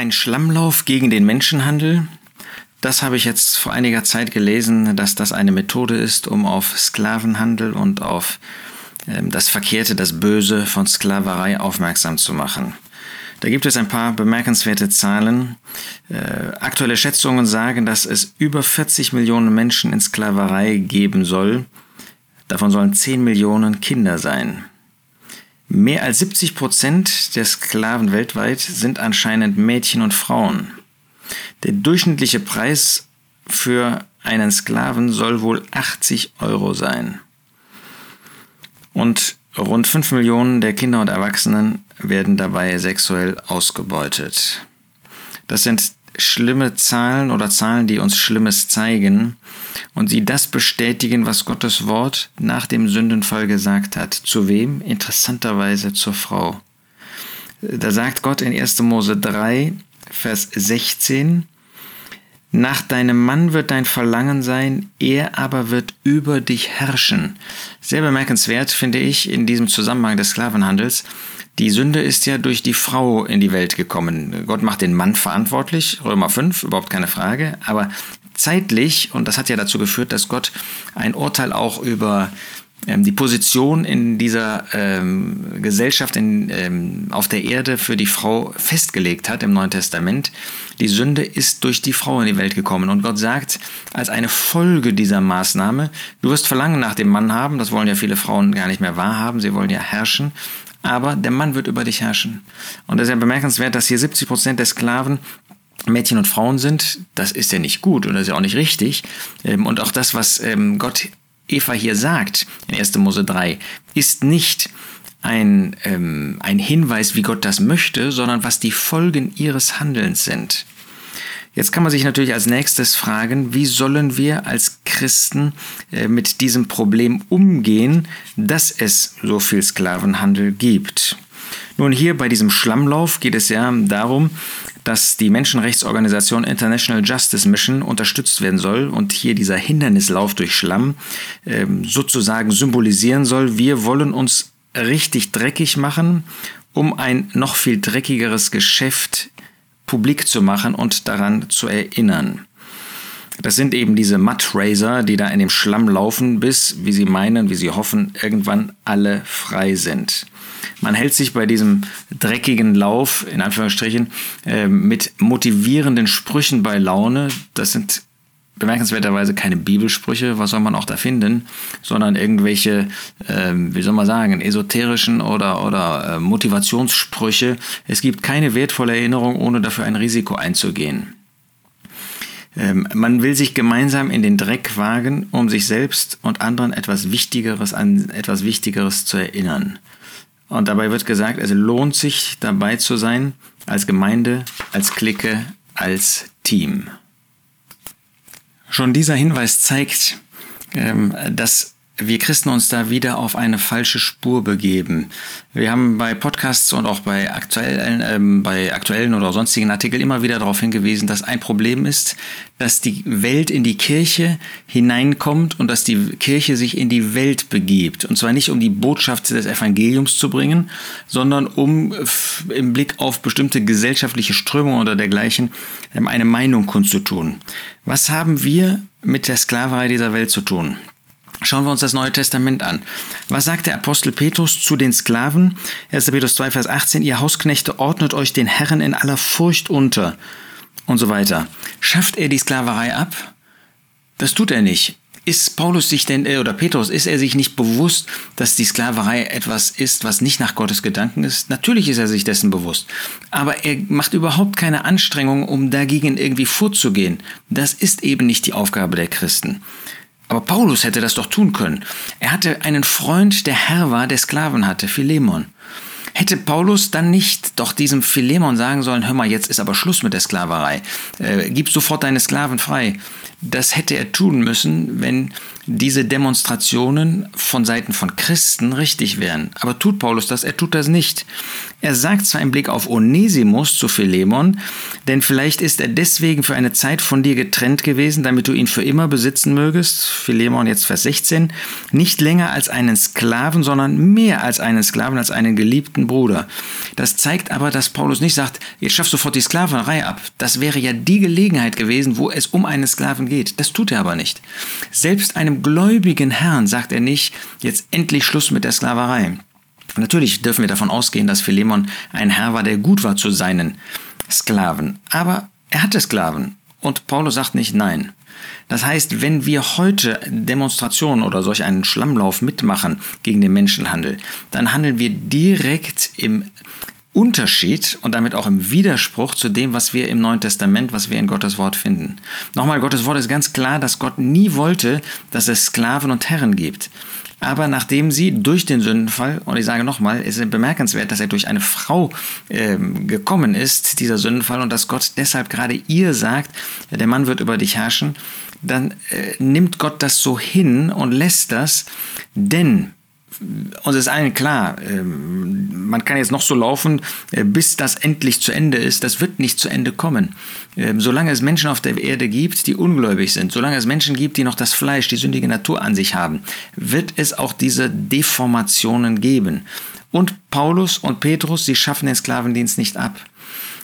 Ein Schlammlauf gegen den Menschenhandel. Das habe ich jetzt vor einiger Zeit gelesen, dass das eine Methode ist, um auf Sklavenhandel und auf ähm, das Verkehrte, das Böse von Sklaverei aufmerksam zu machen. Da gibt es ein paar bemerkenswerte Zahlen. Äh, aktuelle Schätzungen sagen, dass es über 40 Millionen Menschen in Sklaverei geben soll. Davon sollen 10 Millionen Kinder sein. Mehr als 70 Prozent der Sklaven weltweit sind anscheinend Mädchen und Frauen. Der durchschnittliche Preis für einen Sklaven soll wohl 80 Euro sein. Und rund 5 Millionen der Kinder und Erwachsenen werden dabei sexuell ausgebeutet. Das sind schlimme Zahlen oder Zahlen, die uns Schlimmes zeigen und sie das bestätigen, was Gottes Wort nach dem Sündenfall gesagt hat. Zu wem? Interessanterweise zur Frau. Da sagt Gott in 1. Mose 3, Vers 16, nach deinem Mann wird dein Verlangen sein, er aber wird über dich herrschen. Sehr bemerkenswert finde ich in diesem Zusammenhang des Sklavenhandels, die Sünde ist ja durch die Frau in die Welt gekommen. Gott macht den Mann verantwortlich, Römer 5, überhaupt keine Frage, aber zeitlich, und das hat ja dazu geführt, dass Gott ein Urteil auch über ähm, die Position in dieser ähm, Gesellschaft in, ähm, auf der Erde für die Frau festgelegt hat im Neuen Testament. Die Sünde ist durch die Frau in die Welt gekommen und Gott sagt, als eine Folge dieser Maßnahme, du wirst Verlangen nach dem Mann haben, das wollen ja viele Frauen gar nicht mehr wahrhaben, sie wollen ja herrschen, aber der Mann wird über dich herrschen. Und das ist ja bemerkenswert, dass hier 70 Prozent der Sklaven Mädchen und Frauen sind. Das ist ja nicht gut und das ist ja auch nicht richtig. Ähm, und auch das, was ähm, Gott Eva hier sagt in 1. Mose 3, ist nicht ein, ähm, ein Hinweis, wie Gott das möchte, sondern was die Folgen ihres Handelns sind. Jetzt kann man sich natürlich als nächstes fragen, wie sollen wir als Christen äh, mit diesem Problem umgehen, dass es so viel Sklavenhandel gibt. Nun hier bei diesem Schlammlauf geht es ja darum, dass die Menschenrechtsorganisation International Justice Mission unterstützt werden soll und hier dieser Hindernislauf durch Schlamm äh, sozusagen symbolisieren soll, wir wollen uns richtig dreckig machen, um ein noch viel dreckigeres Geschäft publik zu machen und daran zu erinnern. Das sind eben diese Mudracer, die da in dem Schlamm laufen, bis, wie sie meinen, wie sie hoffen, irgendwann alle frei sind. Man hält sich bei diesem dreckigen Lauf, in Anführungsstrichen, äh, mit motivierenden Sprüchen bei Laune. Das sind bemerkenswerterweise keine Bibelsprüche, was soll man auch da finden, sondern irgendwelche, äh, wie soll man sagen, esoterischen oder, oder äh, Motivationssprüche. Es gibt keine wertvolle Erinnerung, ohne dafür ein Risiko einzugehen. Ähm, man will sich gemeinsam in den Dreck wagen, um sich selbst und anderen etwas Wichtigeres an etwas Wichtigeres zu erinnern. Und dabei wird gesagt, es lohnt sich dabei zu sein, als Gemeinde, als Clique, als Team. Schon dieser Hinweis zeigt, ähm, dass wir Christen uns da wieder auf eine falsche Spur begeben. Wir haben bei Podcasts und auch bei aktuellen, ähm, bei aktuellen oder sonstigen Artikeln immer wieder darauf hingewiesen, dass ein Problem ist, dass die Welt in die Kirche hineinkommt und dass die Kirche sich in die Welt begibt. Und zwar nicht um die Botschaft des Evangeliums zu bringen, sondern um im Blick auf bestimmte gesellschaftliche Strömungen oder dergleichen ähm, eine Meinung kundzutun. Was haben wir mit der Sklaverei dieser Welt zu tun? Schauen wir uns das Neue Testament an. Was sagt der Apostel Petrus zu den Sklaven? 1. Petrus 2, Vers 18, ihr Hausknechte ordnet euch den Herren in aller Furcht unter und so weiter. Schafft er die Sklaverei ab? Das tut er nicht. Ist Paulus sich denn, äh, oder Petrus, ist er sich nicht bewusst, dass die Sklaverei etwas ist, was nicht nach Gottes Gedanken ist? Natürlich ist er sich dessen bewusst. Aber er macht überhaupt keine Anstrengung, um dagegen irgendwie vorzugehen. Das ist eben nicht die Aufgabe der Christen. Aber Paulus hätte das doch tun können. Er hatte einen Freund, der Herr war, der Sklaven hatte, Philemon. Hätte Paulus dann nicht doch diesem Philemon sagen sollen, hör mal, jetzt ist aber Schluss mit der Sklaverei, äh, gib sofort deine Sklaven frei. Das hätte er tun müssen, wenn diese Demonstrationen von Seiten von Christen richtig wären. Aber tut Paulus das? Er tut das nicht. Er sagt zwar im Blick auf Onesimus zu Philemon, denn vielleicht ist er deswegen für eine Zeit von dir getrennt gewesen, damit du ihn für immer besitzen mögest, Philemon jetzt Vers 16, nicht länger als einen Sklaven, sondern mehr als einen Sklaven, als einen geliebten Bruder. Das zeigt aber, dass Paulus nicht sagt, jetzt schaff sofort die Sklaverei ab. Das wäre ja die Gelegenheit gewesen, wo es um einen Sklaven geht. Das tut er aber nicht. Selbst einem gläubigen Herrn sagt er nicht, jetzt endlich Schluss mit der Sklaverei. Natürlich dürfen wir davon ausgehen, dass Philemon ein Herr war, der gut war zu seinen Sklaven. Aber er hatte Sklaven. Und Paulus sagt nicht nein. Das heißt, wenn wir heute Demonstrationen oder solch einen Schlammlauf mitmachen gegen den Menschenhandel, dann handeln wir direkt im Unterschied und damit auch im Widerspruch zu dem, was wir im Neuen Testament, was wir in Gottes Wort finden. Nochmal, Gottes Wort ist ganz klar, dass Gott nie wollte, dass es Sklaven und Herren gibt. Aber nachdem sie durch den Sündenfall, und ich sage nochmal, es ist bemerkenswert, dass er durch eine Frau äh, gekommen ist, dieser Sündenfall, und dass Gott deshalb gerade ihr sagt, der Mann wird über dich herrschen, dann äh, nimmt Gott das so hin und lässt das, denn uns ist allen klar, ähm, man kann jetzt noch so laufen, äh, bis das endlich zu Ende ist. Das wird nicht zu Ende kommen. Ähm, solange es Menschen auf der Erde gibt, die ungläubig sind, solange es Menschen gibt, die noch das Fleisch, die sündige Natur an sich haben, wird es auch diese Deformationen geben. Und Paulus und Petrus, sie schaffen den Sklavendienst nicht ab.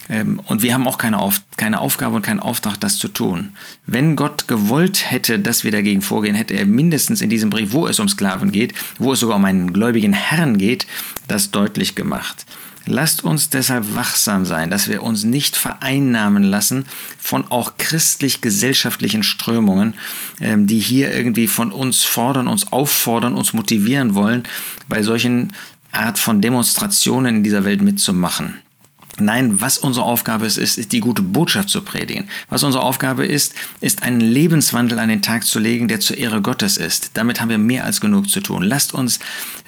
Ähm, und wir haben auch keine, Auf keine Aufgabe und keinen Auftrag, das zu tun. Wenn Gott gewollt hätte, dass wir dagegen vorgehen, hätte er mindestens in diesem Brief, wo es um Sklaven geht, wo es sogar um einen gläubigen Herrn geht, das deutlich gemacht. Lasst uns deshalb wachsam sein, dass wir uns nicht vereinnahmen lassen von auch christlich-gesellschaftlichen Strömungen, ähm, die hier irgendwie von uns fordern, uns auffordern, uns motivieren wollen, bei solchen Art von Demonstrationen in dieser Welt mitzumachen. Nein, was unsere Aufgabe ist, ist, die gute Botschaft zu predigen. Was unsere Aufgabe ist, ist einen Lebenswandel an den Tag zu legen, der zur Ehre Gottes ist. Damit haben wir mehr als genug zu tun. Lasst uns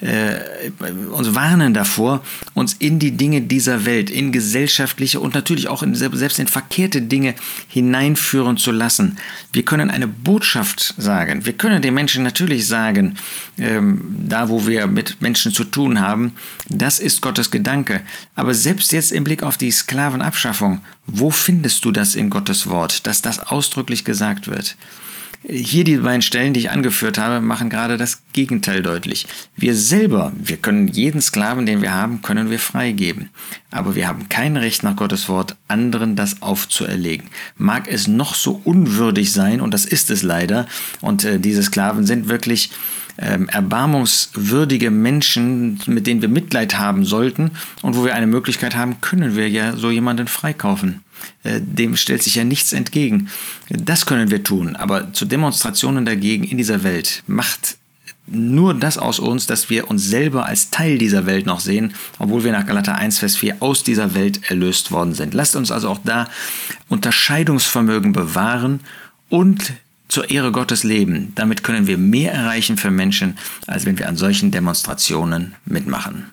äh, uns warnen davor, uns in die Dinge dieser Welt, in gesellschaftliche und natürlich auch in, selbst in verkehrte Dinge hineinführen zu lassen. Wir können eine Botschaft sagen. Wir können den Menschen natürlich sagen, ähm, da wo wir mit Menschen zu tun haben, das ist Gottes Gedanke. Aber selbst jetzt im Blick Blick auf die Sklavenabschaffung, wo findest du das in Gottes Wort, dass das ausdrücklich gesagt wird? Hier die beiden Stellen, die ich angeführt habe, machen gerade das Gegenteil deutlich. Wir selber, wir können jeden Sklaven, den wir haben, können wir freigeben. Aber wir haben kein Recht nach Gottes Wort, anderen das aufzuerlegen. Mag es noch so unwürdig sein, und das ist es leider, und äh, diese Sklaven sind wirklich ähm, erbarmungswürdige Menschen, mit denen wir Mitleid haben sollten und wo wir eine Möglichkeit haben, können wir ja so jemanden freikaufen. Äh, dem stellt sich ja nichts entgegen. Das können wir tun, aber zu Demonstrationen dagegen in dieser Welt macht nur das aus uns, dass wir uns selber als Teil dieser Welt noch sehen, obwohl wir nach Galater 1, Vers 4 aus dieser Welt erlöst worden sind. Lasst uns also auch da Unterscheidungsvermögen bewahren und zur Ehre Gottes leben. Damit können wir mehr erreichen für Menschen, als wenn wir an solchen Demonstrationen mitmachen.